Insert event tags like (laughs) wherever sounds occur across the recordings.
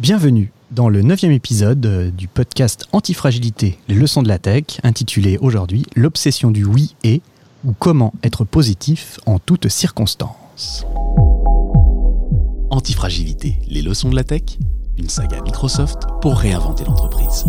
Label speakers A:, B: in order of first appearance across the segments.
A: Bienvenue dans le neuvième épisode euh, du podcast Antifragilité, les leçons de la tech, intitulé aujourd'hui L'obsession du oui et ou comment être positif en toutes circonstances.
B: Antifragilité, les leçons de la tech, une saga Microsoft pour réinventer l'entreprise.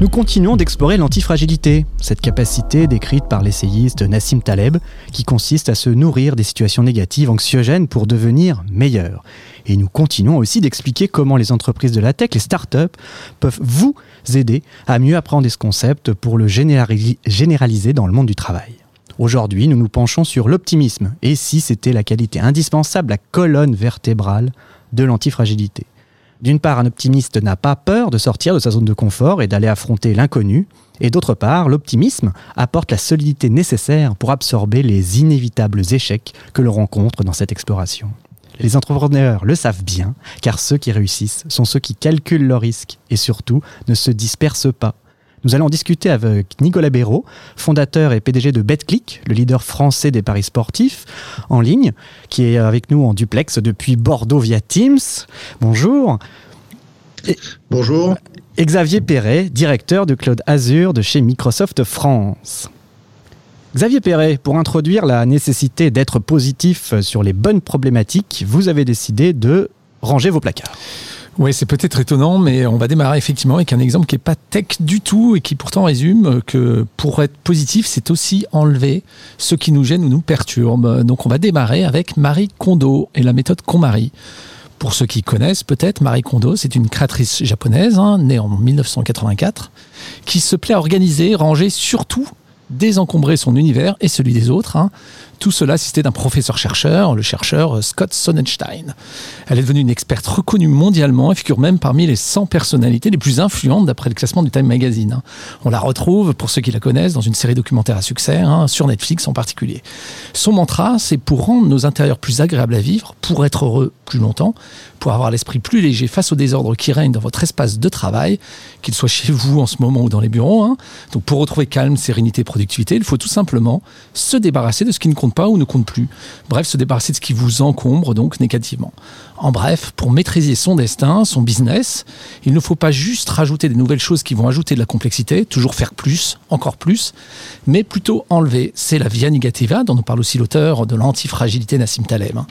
A: Nous continuons d'explorer l'antifragilité, cette capacité décrite par l'essayiste Nassim Taleb, qui consiste à se nourrir des situations négatives anxiogènes pour devenir meilleur. Et nous continuons aussi d'expliquer comment les entreprises de la tech, les startups, peuvent vous aider à mieux apprendre ce concept pour le généraliser dans le monde du travail. Aujourd'hui, nous nous penchons sur l'optimisme, et si c'était la qualité indispensable, la colonne vertébrale de l'antifragilité. D'une part, un optimiste n'a pas peur de sortir de sa zone de confort et d'aller affronter l'inconnu, et d'autre part, l'optimisme apporte la solidité nécessaire pour absorber les inévitables échecs que l'on rencontre dans cette exploration. Les entrepreneurs le savent bien, car ceux qui réussissent sont ceux qui calculent leurs risques et surtout ne se dispersent pas. Nous allons discuter avec Nicolas Béraud, fondateur et PDG de BetClick, le leader français des paris sportifs en ligne, qui est avec nous en duplex depuis Bordeaux via Teams. Bonjour.
C: Bonjour.
A: Xavier Perret, directeur de Cloud Azure de chez Microsoft France. Xavier Perret, pour introduire la nécessité d'être positif sur les bonnes problématiques, vous avez décidé de ranger vos placards.
D: Oui, c'est peut-être étonnant, mais on va démarrer effectivement avec un exemple qui n'est pas tech du tout et qui pourtant résume que pour être positif, c'est aussi enlever ce qui nous gêne ou nous perturbe. Donc on va démarrer avec Marie Kondo et la méthode KonMari. Pour ceux qui connaissent peut-être, Marie Kondo, c'est une créatrice japonaise, hein, née en 1984, qui se plaît à organiser, ranger surtout désencombrer son univers et celui des autres. Hein. Tout cela assisté d'un professeur-chercheur, le chercheur euh, Scott Sonnenstein. Elle est devenue une experte reconnue mondialement et figure même parmi les 100 personnalités les plus influentes d'après le classement du Time Magazine. Hein. On la retrouve, pour ceux qui la connaissent, dans une série documentaire à succès, hein, sur Netflix en particulier. Son mantra, c'est pour rendre nos intérieurs plus agréables à vivre, pour être heureux plus longtemps, pour avoir l'esprit plus léger face au désordre qui règne dans votre espace de travail, qu'il soit chez vous en ce moment ou dans les bureaux. Donc pour retrouver calme, sérénité, productivité, il faut tout simplement se débarrasser de ce qui ne compte pas ou ne compte plus. Bref, se débarrasser de ce qui vous encombre donc négativement. En bref, pour maîtriser son destin, son business, il ne faut pas juste rajouter des nouvelles choses qui vont ajouter de la complexité, toujours faire plus, encore plus, mais plutôt enlever. C'est la via negativa dont nous parle aussi l'auteur de l'antifragilité Nassim Taleb. Hein.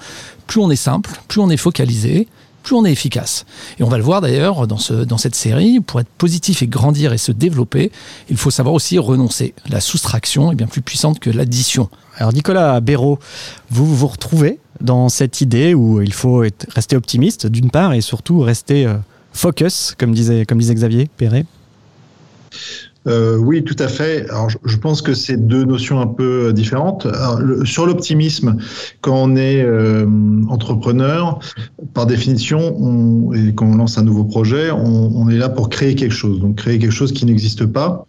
D: Plus on est simple, plus on est focalisé, plus on est efficace. Et on va le voir d'ailleurs dans, ce, dans cette série, pour être positif et grandir et se développer, il faut savoir aussi renoncer. La soustraction est bien plus puissante que l'addition.
A: Alors Nicolas Béraud, vous vous retrouvez dans cette idée où il faut être, rester optimiste d'une part et surtout rester euh, focus, comme disait, comme disait Xavier Perret?
C: Euh, oui, tout à fait. Alors, je, pense que c'est deux notions un peu euh, différentes. sur l'optimisme, quand on est euh, entrepreneur, par définition, on, et quand on lance un nouveau projet, on, on, est là pour créer quelque chose. Donc, créer quelque chose qui n'existe pas.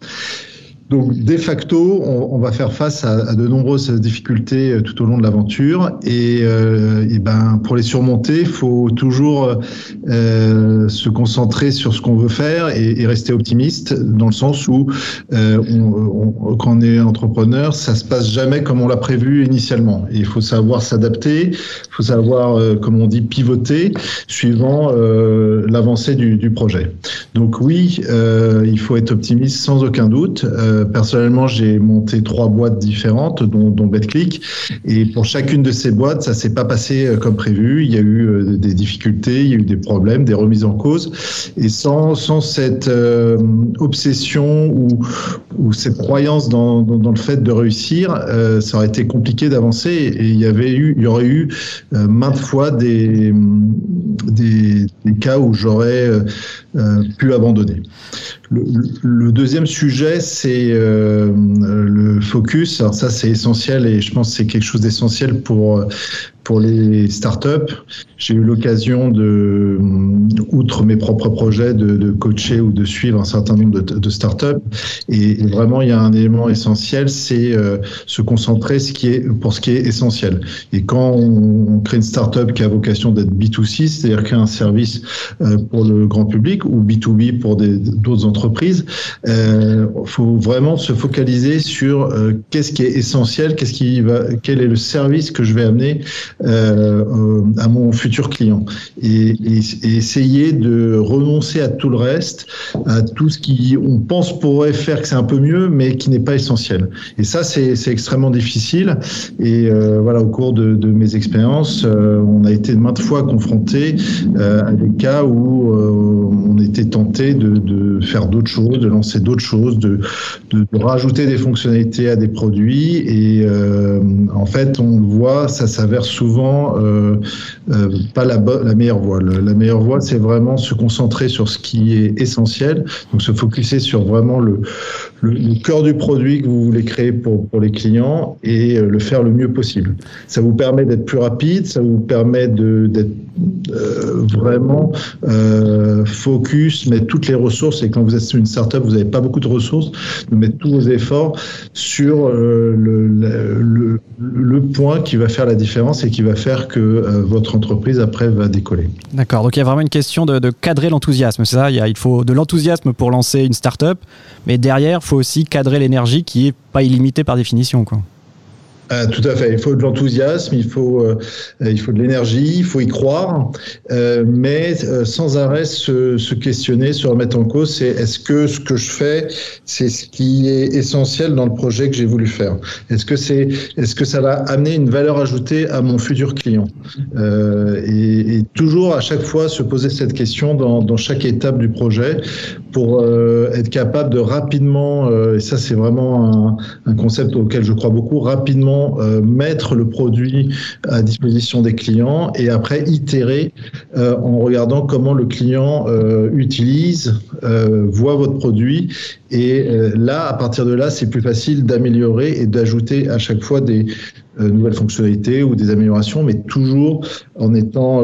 C: Donc, de facto, on, va faire face à, de nombreuses difficultés euh, tout au long de l'aventure. Et, euh, ben, pour les surmonter, il faut toujours euh, se concentrer sur ce qu'on veut faire et, rester optimiste, dans le sens où quand on est entrepreneur, ça se passe jamais comme on l'a prévu initialement. il faut savoir s'adapter, il faut savoir, comme on dit, pivoter suivant l'avancée du, du, projet. Donc oui, il faut être optimiste sans aucun doute personnellement, j'ai monté trois boîtes différentes, dont, BetClick. Et pour chacune de ces boîtes, ça s'est pas passé euh, comme prévu. Il y a eu euh, des difficultés, il y a eu des problèmes, des remises en cause. Et sans, cette euh, obsession ou, cette croyance dans, le fait de réussir, ça aurait été compliqué d'avancer. Et il y aurait eu maintes fois des cas où j'aurais pu abandonner. Le, deuxième sujet, c'est euh, le focus. Alors ça, c'est essentiel et je pense que c'est quelque chose d'essentiel pour pour les startups. J'ai eu l'occasion de outre mes propres projets, de, coacher ou de suivre un certain nombre de, de startups. Et, vraiment, il y a un élément essentiel, c'est se concentrer ce qui est, pour ce qui est essentiel. Et quand on, crée une startup qui a vocation d'être B2C, c'est-à-dire créer un service pour le grand public, ou B2B pour d'autres entreprises, il faut vraiment se focaliser sur qu'est-ce qui est essentiel, qu'est-ce qui va, quel est le service que je vais amener euh, à mon futur client et, essayer de renoncer à tout le reste, à tout ce qui on pense pourrait faire que c'est un peu mieux, mais qui n'est pas essentiel. Et ça, c'est extrêmement difficile. Et euh, voilà, au cours de, mes expériences, euh, on a été maintes fois confronté à des cas où on était tenté de, faire d'autres choses, de lancer d'autres choses, de, rajouter des fonctionnalités à des produits. Et en fait, on le voit, ça s'avère souvent euh, euh, pas la, la meilleure voie. la meilleure voie, c'est vraiment se concentrer sur ce qui est essentiel, donc se focuser sur vraiment le, cœur du produit que vous voulez créer pour, les clients et euh, le faire le mieux possible. Ça vous permet d'être plus rapide, ça vous permet d'être vraiment focus, mettre toutes les ressources. Et quand vous êtes une startup, vous n'avez pas beaucoup de ressources, de mettre tous vos efforts sur le, point qui va faire la différence et qui va faire que euh, votre entreprise après va décoller.
A: D'accord, donc il y a vraiment une question de, cadrer l'enthousiasme, c'est ça? Il, il, faut de l'enthousiasme pour lancer une start-up, mais derrière, il faut aussi cadrer l'énergie qui n'est pas illimitée par définition.
C: Euh, tout à fait. Il faut de l'enthousiasme, il faut, euh, il faut de l'énergie, il faut y croire, euh, mais sans arrêt se, se, questionner, se remettre en cause. C'est est-ce que ce que je fais, c'est ce qui est essentiel dans le projet que j'ai voulu faire? Est-ce que c'est, est-ce que ça va amener une valeur ajoutée à mon futur client? Et, et, toujours à chaque fois se poser cette question dans, dans chaque étape du projet pour être capable de rapidement, et ça c'est vraiment un, un concept auquel je crois beaucoup, rapidement euh, mettre le produit à disposition des clients et après itérer euh, en regardant comment le client euh, utilise, voit votre produit. Et là, à partir de là, c'est plus facile d'améliorer et d'ajouter à chaque fois des nouvelles fonctionnalités ou des améliorations, mais toujours en étant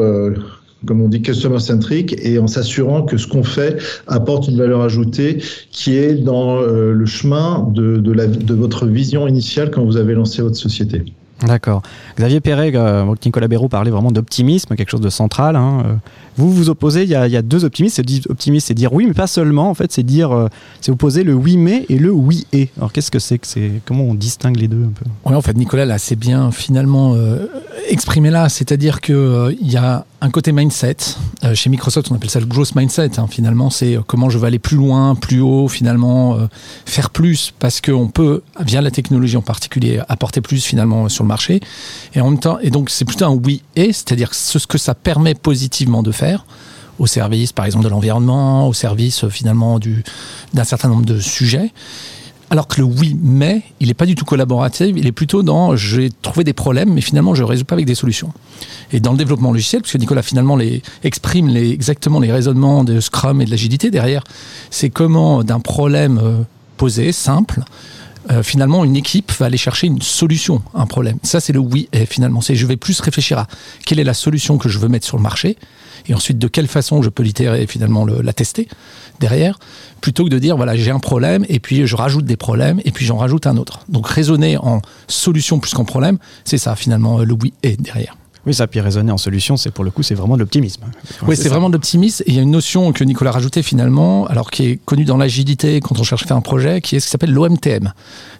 C: comme on dit, customer centric et en s'assurant que ce qu'on fait apporte une valeur ajoutée qui est dans euh, le chemin de, de, la, de votre vision initiale quand vous avez lancé votre société.
A: D'accord. Xavier Perret, euh, Nicolas Béraud parlait vraiment d'optimisme, quelque chose de central. Hein. Euh, vous vous opposez, il y, a, deux optimistes. Optimiste, c'est dire oui, mais pas seulement. En fait, c'est dire, euh, c'est opposer le oui mais et le oui et. Alors, qu'est-ce que c'est que c'est Comment on distingue les deux un peu?
D: Oui, en fait, Nicolas là, c'est bien finalement exprimé là. C'est-à-dire que il y a un côté mindset. chez Microsoft, on appelle ça le growth mindset. Hein. Finalement, c'est comment je vais aller plus loin, plus haut. Finalement, faire plus parce qu'on peut, via la technologie en particulier, apporter plus finalement sur le marché. Et en même temps, et donc c'est plutôt un oui et, c'est-à-dire ce que ça permet positivement de faire au service, par exemple, de l'environnement, au service euh, finalement d'un certain nombre de sujets. Alors que le oui, mais, il n'est pas du tout collaboratif, il est plutôt dans j'ai trouvé des problèmes, mais finalement je ne résous pas avec des solutions. Et dans le développement logiciel, puisque Nicolas finalement les, exprime les, exactement les raisonnements de Scrum et de l'agilité derrière, c'est comment d'un problème euh, posé, simple, euh, finalement, une équipe va aller chercher une solution à un problème. Ça, c'est le oui et finalement. C'est je vais plus réfléchir à quelle est la solution que je veux mettre sur le marché et ensuite de quelle façon je peux l'itérer et finalement la tester derrière, plutôt que de dire voilà, j'ai un problème et puis je rajoute des problèmes et puis j'en rajoute un autre. Donc raisonner en solution plus qu'en problème, c'est ça finalement le oui et derrière.
A: Oui, ça, puis raisonner en solution, c'est pour le coup, c'est vraiment de l'optimisme.
D: Oui, c'est vraiment de l'optimisme. Il y a une notion que Nicolas rajoutait finalement, alors qui est connue dans l'agilité quand on cherche à faire un projet, qui est ce qui s'appelle l'OMTM.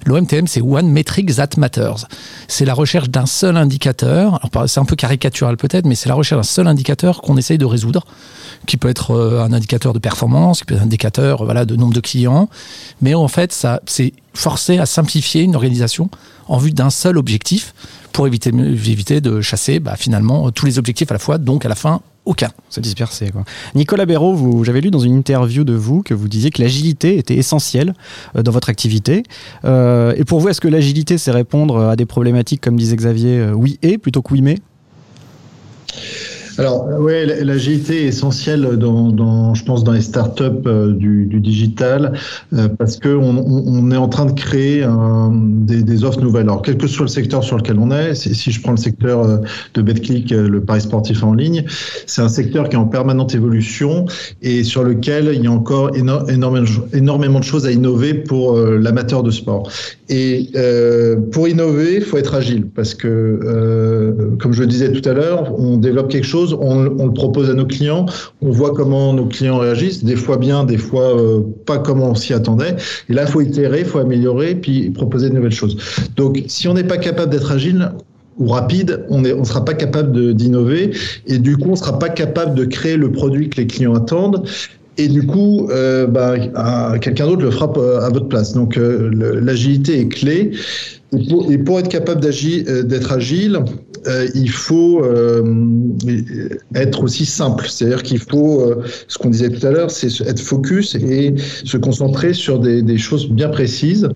D: L'OMTM, c'est One Metric That Matters. C'est la recherche d'un seul indicateur. C'est un peu caricatural peut-être, mais c'est la recherche d'un seul indicateur qu'on essaye de résoudre, qui peut être euh, un indicateur de performance, qui peut être un indicateur voilà, de nombre de clients. Mais en fait, ça, c'est forcé à simplifier une organisation en vue d'un seul objectif pour éviter, de chasser bah, finalement tous les objectifs à la fois, donc à la fin aucun.
A: Se disperser. Nicolas Béraud, j'avais lu dans une interview de vous que vous disiez que l'agilité était essentielle euh, dans votre activité. Euh, et pour vous, est-ce que l'agilité, c'est répondre à des problématiques, comme disait Xavier, euh, oui et plutôt que oui mais?
C: Alors, oui, l'agilité est essentielle dans, dans, je pense, dans les startups euh, du, du digital, euh, parce que on, est en train de créer un, des, des, offres nouvelles. Alors, quel que soit le secteur sur lequel on est, si je prends le secteur euh, de BetClick, le pari sportif en ligne, c'est un secteur qui est en permanente évolution et sur lequel il y a encore énormément, énormément de choses à innover pour l'amateur de sport. Et pour innover, il faut être agile, parce que, comme je le disais tout à l'heure, on développe quelque chose, on, le propose à nos clients, on voit comment nos clients réagissent, des fois bien, des fois euh, pas comme on s'y attendait. Et là, il faut itérer, il faut améliorer, puis proposer de nouvelles choses. Donc, si on n'est pas capable d'être agile, ou rapide, on ne sera pas capable d'innover et du coup, on ne sera pas capable de créer le produit que les clients attendent. Et du coup, euh, bah, quelqu'un d'autre le fera euh, à votre place. Donc, l'agilité est clé. Et pour, être capable d'être agile, euh, il faut euh, être aussi simple. C'est-à-dire qu'il faut, euh, ce qu'on disait tout à l'heure, c'est être focus et se concentrer sur des, des choses bien précises,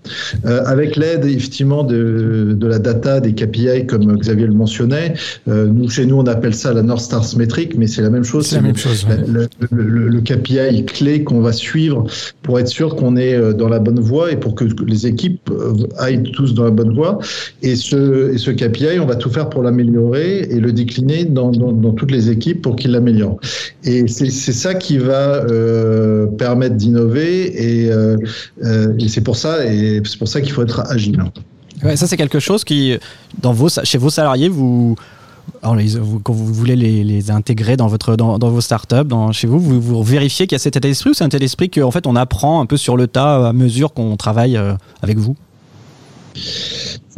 C: avec l'aide effectivement de, de, la data, des KPI comme Xavier le mentionnait. nous, chez nous, on appelle ça la North Stars métrique, mais c'est la même chose.
D: C'est la même chose.
C: Le, le, le, KPI clé qu'on va suivre pour être sûr qu'on est dans la bonne voie et pour que les équipes aillent tous dans la bonne voie. Et ce, et ce KPI, on va tout faire pour la améliorer et le décliner dans, toutes les équipes pour qu'il l'améliore. Et c'est ça qui va euh, permettre d'innover et, euh, euh, et c'est pour ça et c'est pour ça qu'il faut être agile.
A: Ça c'est quelque chose qui dans vos chez vos salariés vous quand vous voulez les, intégrer dans, votre, dans, vos startups, dans, chez vous, vous, vous vérifiez qu'il y a cet état d'esprit ou c'est un état d'esprit qu'en fait on apprend un peu sur le tas à mesure qu'on travaille avec vous?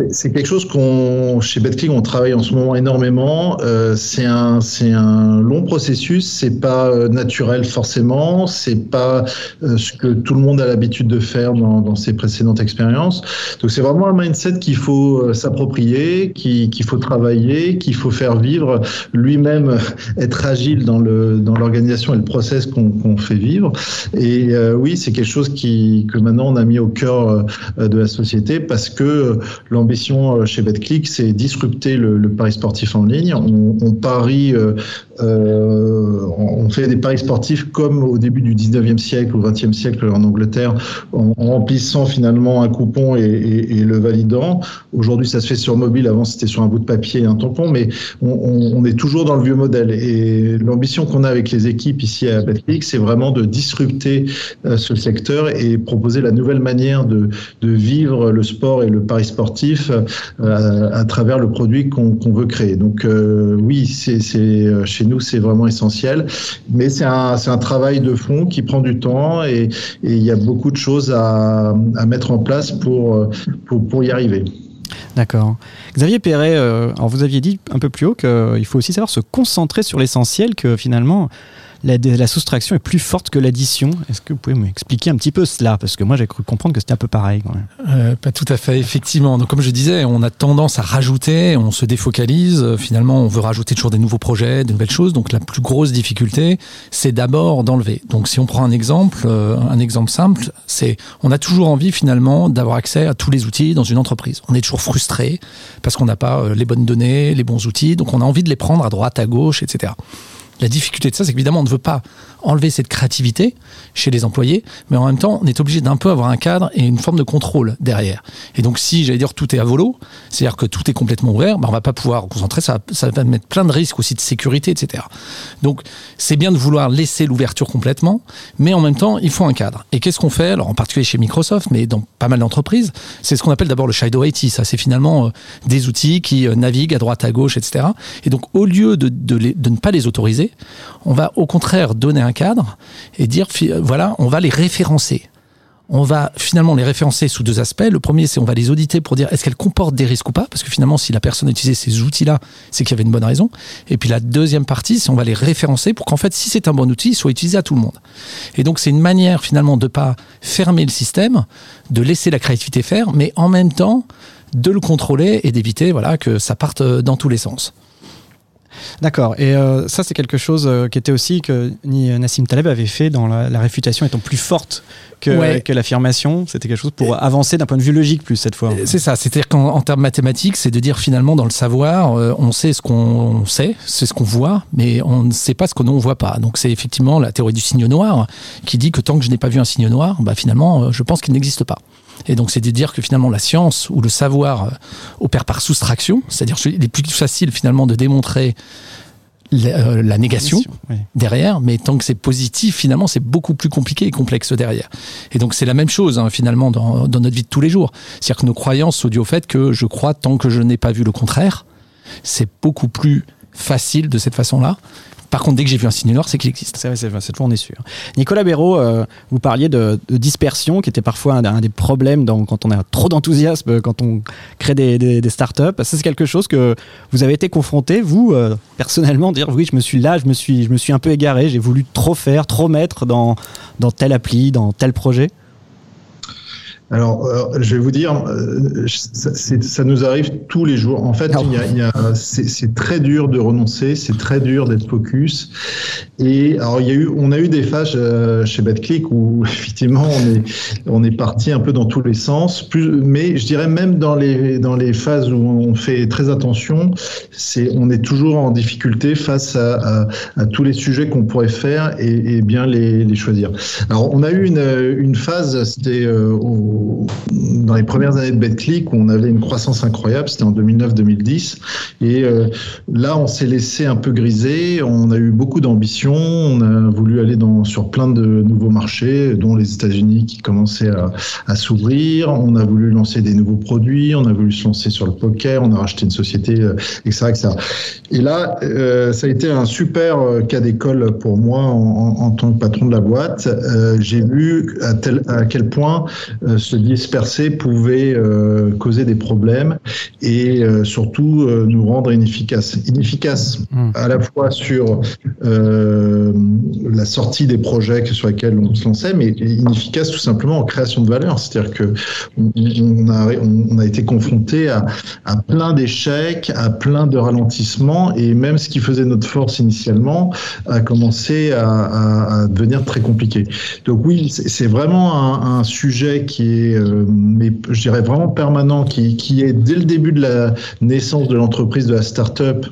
C: C'est quelque chose qu'on chez BetClick on travaille en ce moment énormément. Euh, c'est un c'est un long processus. C'est pas euh, naturel forcément. C'est pas euh, ce que tout le monde a l'habitude de faire dans, dans ses précédentes expériences. Donc c'est vraiment un mindset qu'il faut euh, s'approprier, qu'il faut travailler, qu'il faut faire vivre lui-même, être agile dans le dans l'organisation et le process qu'on fait vivre. Et oui, c'est quelque chose qui que maintenant on a mis au cœur de la société parce que l'ambition euh, chez BetClick, c'est disrupter le, pari sportif en ligne. On, on parie euh, on fait des paris sportifs comme au début du 19e siècle ou 20e siècle en Angleterre, en, remplissant finalement un coupon et, le validant. Aujourd'hui, ça se fait sur mobile. Avant, c'était sur un bout de papier et un tampon, mais on, est toujours dans le vieux modèle. Et l'ambition qu'on a avec les équipes ici à Betclic, c'est vraiment de disrupter euh, ce secteur et proposer la nouvelle manière de, vivre le sport et le pari sportif euh, à travers le produit qu'on veut créer. Donc oui, c'est chez nous, c'est vraiment essentiel. Mais c'est un, un, travail de fond qui prend du temps et, il y a beaucoup de choses à, à mettre en place pour, pour, pour y arriver.
A: D'accord. Xavier Perret, euh, alors vous aviez dit un peu plus haut qu'il faut aussi savoir se concentrer sur l'essentiel, que finalement, la, soustraction est plus forte que l'addition. Est-ce que vous pouvez m'expliquer un petit peu cela? Parce que moi, j'ai cru comprendre que c'était un peu pareil.
D: Euh, pas tout à fait, effectivement. Donc, comme je disais, on a tendance à rajouter, on se défocalise. Euh, finalement, on veut rajouter toujours des nouveaux projets, de nouvelles choses. Donc, la plus grosse difficulté, c'est d'abord d'enlever. Donc, si on prend un exemple, euh, un exemple simple, c'est on a toujours envie finalement d'avoir accès à tous les outils dans une entreprise. On est toujours frustré parce qu'on n'a pas les bonnes données, les bons outils. Donc, on a envie de les prendre à droite, à gauche, etc. La difficulté de ça, c'est qu'évidemment, on ne veut pas enlever cette créativité chez les employés, mais en même temps, on est obligé d'un peu avoir un cadre et une forme de contrôle derrière. Et donc, si, j'allais dire, tout est à volo, c'est-à-dire que tout est complètement ouvert, ben, on va pas pouvoir concentrer, ça, ça va mettre plein de risques aussi de sécurité, etc. Donc, c'est bien de vouloir laisser l'ouverture complètement, mais en même temps, il faut un cadre. Et qu'est-ce qu'on fait? Alors, en particulier chez Microsoft, mais dans pas mal d'entreprises, c'est ce qu'on appelle d'abord le Shadow IT. Ça, c'est finalement euh, des outils qui euh, naviguent à droite, à gauche, etc. Et donc, au lieu de, de, de ne pas les autoriser, on va au contraire donner un cadre et dire, voilà, on va les référencer. On va finalement les référencer sous deux aspects. Le premier, c'est on va les auditer pour dire est-ce qu'elles comportent des risques ou pas, parce que finalement, si la personne a utilisé ces outils-là, c'est qu'il y avait une bonne raison. Et puis la deuxième partie, c'est on va les référencer pour qu'en fait, si c'est un bon outil, il soit utilisé à tout le monde. Et donc, c'est une manière finalement de pas fermer le système, de laisser la créativité faire, mais en même temps de le contrôler et d'éviter voilà que ça parte dans tous les sens.
A: D'accord. Et euh, ça, c'est quelque chose euh, qui était aussi que Nassim Taleb avait fait dans la, la réfutation étant plus forte que,
D: Ouais.
A: que l'affirmation. C'était quelque chose pour avancer d'un point de vue logique plus cette fois.
D: C'est ça, c'est-à-dire qu'en en termes mathématiques, c'est de dire finalement dans le savoir, euh, on sait ce qu'on sait, c'est ce qu'on voit, mais on ne sait pas ce que l'on ne voit pas. Donc c'est effectivement la théorie du signe noir qui dit que tant que je n'ai pas vu un signe noir, bah, finalement, euh, je pense qu'il n'existe pas. Et donc c'est de dire que finalement la science ou le savoir euh, opère par soustraction, c'est-à-dire qu'il est plus facile finalement de démontrer la, euh, la négation
A: Oui.
D: derrière, mais tant que c'est positif, finalement, c'est beaucoup plus compliqué et complexe derrière. Et donc, c'est la même chose, hein, finalement, dans, dans notre vie de tous les jours. C'est-à-dire que nos croyances sont dues au fait que je crois tant que je n'ai pas vu le contraire. C'est beaucoup plus facile de cette façon-là. Par contre, dès que j'ai vu un signe noir, c'est qu'il existe.
A: C'est vrai, cette fois on est sûr. Nicolas Béraud, euh, vous parliez de, dispersion, qui était parfois un, des problèmes quand on a trop d'enthousiasme, quand on crée des, des, des startups. Ça, c'est quelque chose que vous avez été confronté, vous, euh, personnellement, dire oui, je me suis là, je me suis, je me suis un peu égaré, j'ai voulu trop faire, trop mettre dans, dans telle appli, dans tel projet?
C: Alors, euh, je vais vous dire, euh, ça, nous arrive tous les jours. En fait, il y a, il y a- c'est très dur de renoncer, c'est très dur d'être focus. Et alors, il y a eu, on a eu des phases euh, chez BetClick où (laughs) effectivement, on est, on est parti un peu dans tous les sens. Plus, mais je dirais même dans les dans les phases où on fait très attention, c'est, on est toujours en difficulté face à, à, à tous les sujets qu'on pourrait faire et, et bien les, les choisir. Alors, on a eu une, une phase, c'était euh, dans les premières années de BetClick où on avait une croissance incroyable, c'était en 2009-2010. Et euh, là, on s'est laissé un peu griser, on a eu beaucoup d'ambition, on a voulu aller sur plein de nouveaux marchés, dont les États-Unis qui commençaient à, s'ouvrir, on a voulu lancer des nouveaux produits, on a voulu se lancer sur le poker, on a racheté une société, euh, etc. Et là, euh, ça a été un super cas d'école pour moi en, tant que patron de la boîte. J'ai vu à, à quel point se disperser pouvait euh, causer des problèmes et euh, surtout euh, nous rendre inefficaces. Inefficaces
A: Mm.
C: à la fois sur la sortie des projets sur lesquels on se lançait, mais inefficaces tout simplement en création de valeur. C'est-à-dire que on, a, on a été confronté à, à plein d'échecs, à plein de ralentissements et même ce qui faisait notre force initialement a commencé à, à, à devenir très compliqué. Donc oui, c'est c'est vraiment un, un sujet qui est, euh, mais je dirais vraiment permanent, qui, qui est dès le début de la naissance de l'entreprise, de la start-up,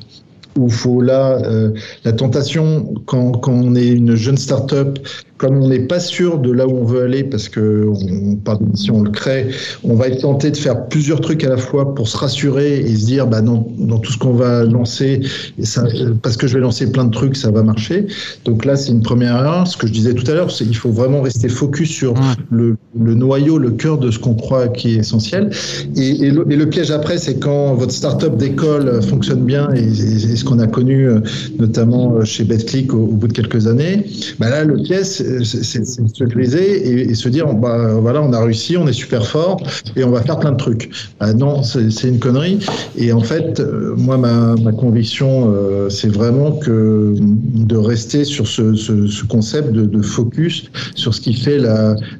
C: où faut là, euh, la tentation, quand, quand on est une jeune start-up, comme on n'est pas sûr de là où on veut aller, parce que on, pardon, si on le crée, on va être tenté de faire plusieurs trucs à la fois pour se rassurer et se dire, bah dans, dans tout ce qu'on va lancer, et ça, parce que je vais lancer plein de trucs, ça va marcher. Donc là, c'est une première erreur. Ce que je disais tout à l'heure, c'est qu'il faut vraiment rester focus sur le, le noyau, le cœur de ce qu'on croit qui est essentiel. Et, et, le, et le piège après, c'est quand votre startup d'école fonctionne bien, et, et- ce qu'on a connu euh, notamment euh, chez BetClick au, au bout de quelques années, bah là, le piège, c'est se griser et, se dire, bah, voilà, on a réussi, on est super fort, et on va faire plein de trucs. Ah non, c'est une connerie. Et en fait, euh, moi, ma, conviction, euh, c'est vraiment que de rester sur ce, ce, ce concept de, focus sur ce qui fait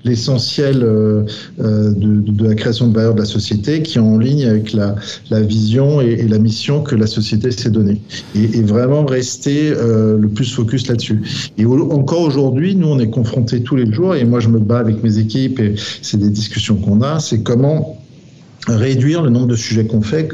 C: l'essentiel euh, de, la création de valeur de la société, qui est en ligne avec la, vision et, la mission que la société s'est donnée. Et, vraiment rester le plus focus là-dessus. Et encore aujourd'hui, nous, on est confrontés tous les jours, et moi, je me bats avec mes équipes, et c'est des discussions qu'on a, c'est comment réduire le nombre de sujets qu'on fait,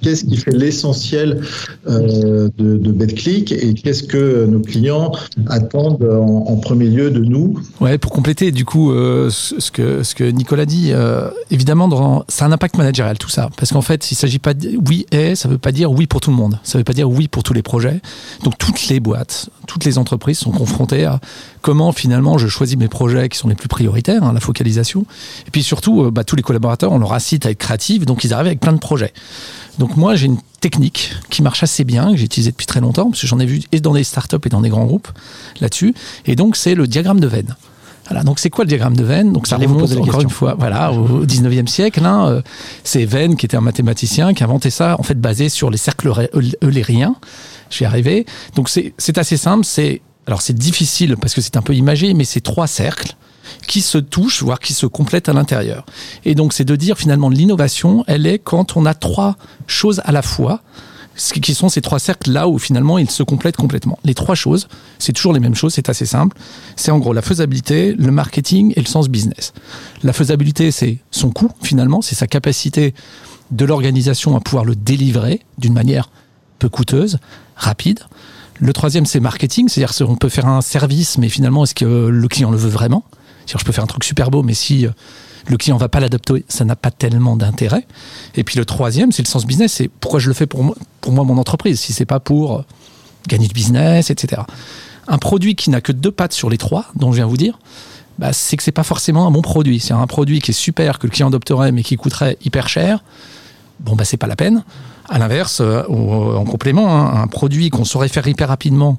C: qu'est-ce qui fait l'essentiel euh, de, de BetClick et qu'est-ce que nos clients attendent en, premier lieu de nous?
D: Ouais, pour compléter du coup euh, ce, que, ce que Nicolas dit, euh, évidemment, c'est un impact managérial tout ça, parce qu'en fait, il s'agit pas de oui et, ça veut pas dire oui pour tout le monde, ça veut pas dire oui pour tous les projets. Donc toutes les boîtes, toutes les entreprises sont confrontées à comment finalement je choisis mes projets qui sont les plus prioritaires, hein, la focalisation, et puis surtout, euh, bah, tous les collaborateurs, on leur incite à être créatifs, donc ils arrivent avec plein de projets. Donc moi, j'ai une technique qui marche assez bien, que j'ai utilisée depuis très longtemps, parce que j'en ai vu et dans des startups et dans des grands groupes là-dessus. Et donc, c'est le diagramme de Venn. Voilà, donc c'est quoi le diagramme de Venn? Donc ça remonte encore
A: question.
D: une fois, voilà, au 19e siècle. Hein, euh, c'est Venn qui était un mathématicien qui a inventé ça, en fait basé sur les cercles eulé- eul- eulériens. Je suis arrivé. Donc c'est c'est assez simple. C'est alors c'est difficile parce que c'est un peu imagé, mais c'est trois cercles qui se touchent, voire qui se complètent à l'intérieur. Et donc c'est de dire finalement l'innovation, elle est quand on a trois choses à la fois ce qui sont ces trois cercles là où finalement ils se complètent complètement. Les trois choses, c'est toujours les mêmes choses, c'est assez simple. C'est en gros la faisabilité, le marketing et le sens business. La faisabilité, c'est son coût finalement, c'est sa capacité de l'organisation à pouvoir le délivrer d'une manière peu coûteuse, rapide. Le troisième, c'est marketing, c'est-à-dire qu'on peut faire un service, mais finalement, est-ce que le client le veut vraiment? C'est-à-dire, je peux faire un truc super beau, mais si le client va pas l'adopter, ça n'a pas tellement d'intérêt. Et puis le troisième, c'est le sens business. C'est pourquoi je le fais pour moi, pour moi mon entreprise. Si c'est pas pour euh, gagner du business, etc. Un produit qui n'a que deux pattes sur les trois, dont je viens vous dire, bah, c'est que c'est pas forcément un bon produit. C'est un produit qui est super, que le client adopterait, mais qui coûterait hyper cher. Bon, bah, c'est pas la peine. À l'inverse, euh, en complément, hein, un produit qu'on saurait faire hyper rapidement,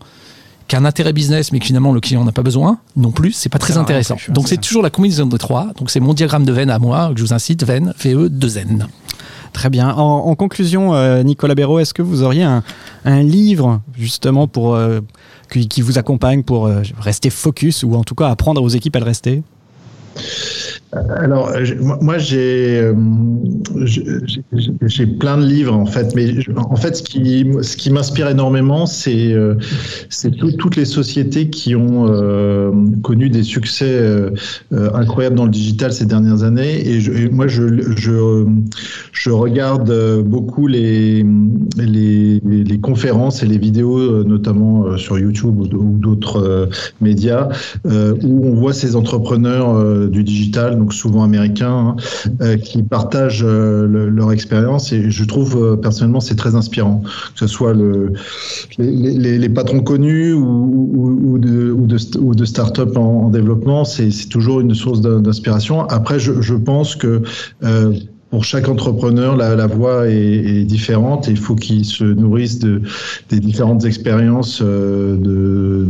D: qu'un intérêt business, mais que finalement le client n'a pas besoin non plus, c'est pas très intéressant. Donc c'est toujours la combinaison des trois. Donc c'est mon diagramme de veine à moi, que je vous incite, veine, VE, 2 N.
A: Très bien. En, conclusion, euh, Nicolas Béraud, est-ce que vous auriez un, livre justement pour euh, qui, vous accompagne pour rester focus ou en tout cas apprendre vos équipes à le rester?
C: Alors, moi, euh, j'ai plein de livres en fait, mais en fait, ce qui ce qui m'inspire énormément, c'est euh, toutes les sociétés qui ont euh, connu des succès incroyables dans le digital ces dernières années. Et, moi, je, je regarde beaucoup les, les conférences et les vidéos, notamment sur YouTube ou d'autres médias, où on voit ces entrepreneurs du digital donc souvent américains, hein, euh, qui partagent euh, leur expérience. Et je trouve euh, personnellement c'est très inspirant, que ce soit le, les, patrons connus ou, de, ou de, start-up en, développement, c'est toujours une source d'inspiration. Après, je, pense que pour chaque entrepreneur, la, la voie est, différente et il faut qu'il se nourrisse de, des différentes expériences euh,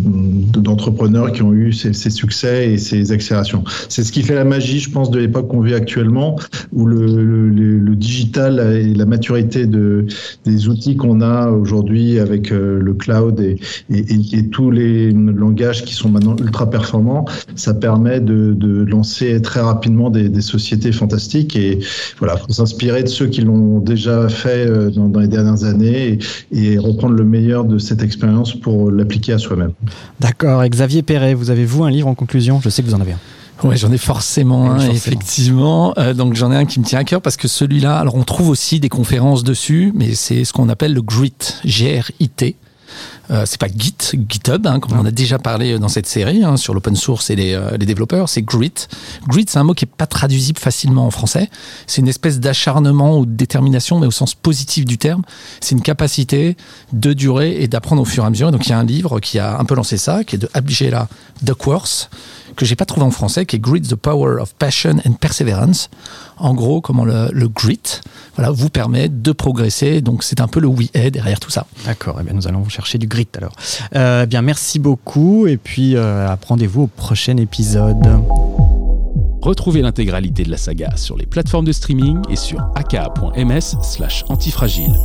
C: d'entrepreneurs qui ont eu ces, succès et ces accélérations. C'est ce qui fait la magie, je pense, de l'époque qu'on vit actuellement, où le, le, digital et la maturité de, des outils qu'on a aujourd'hui avec euh, le cloud et, et, et, tous les langages qui sont maintenant ultra performants, ça permet de, de lancer très rapidement des, des sociétés fantastiques. Et voilà, il faut s'inspirer de ceux qui l'ont déjà fait euh, dans, les dernières années et, reprendre le meilleur de cette expérience pour l'appliquer à soi-même.
A: D'accord. Xavier Perret, vous avez vous un livre en conclusion? Je sais que vous en avez un.
D: Oui, j'en ai forcément un, effectivement. Euh, donc j'en ai un qui me tient à cœur parce que celui-là, alors on trouve aussi des conférences dessus, mais c'est ce qu'on appelle le GRIT, G-R-I-T. Euh, c'est pas Git, GitHub, hein, comme on a déjà parlé dans cette série hein, sur l'open source et les, euh, les développeurs, c'est Grit. Grit, c'est un mot qui est pas traduisible facilement en français. C'est une espèce d'acharnement ou de détermination, mais au sens positif du terme. C'est une capacité de durer et d'apprendre au fur et à mesure. Donc il y a un livre qui a un peu lancé ça, qui est de Abjela Duckworth, que j'ai pas trouvé en français, qui est Grit, the Power of Passion and Perseverance. En gros, comment le, le grit voilà, vous permet de progresser. Donc c'est un peu le oui est derrière tout ça.
A: D'accord, eh bien nous allons chercher du grit alors. Euh, eh bien merci beaucoup et puis euh, rendez-vous au prochain épisode.
B: Retrouvez l'intégralité de la saga sur les plateformes de streaming et sur aka.ms slash antifragile.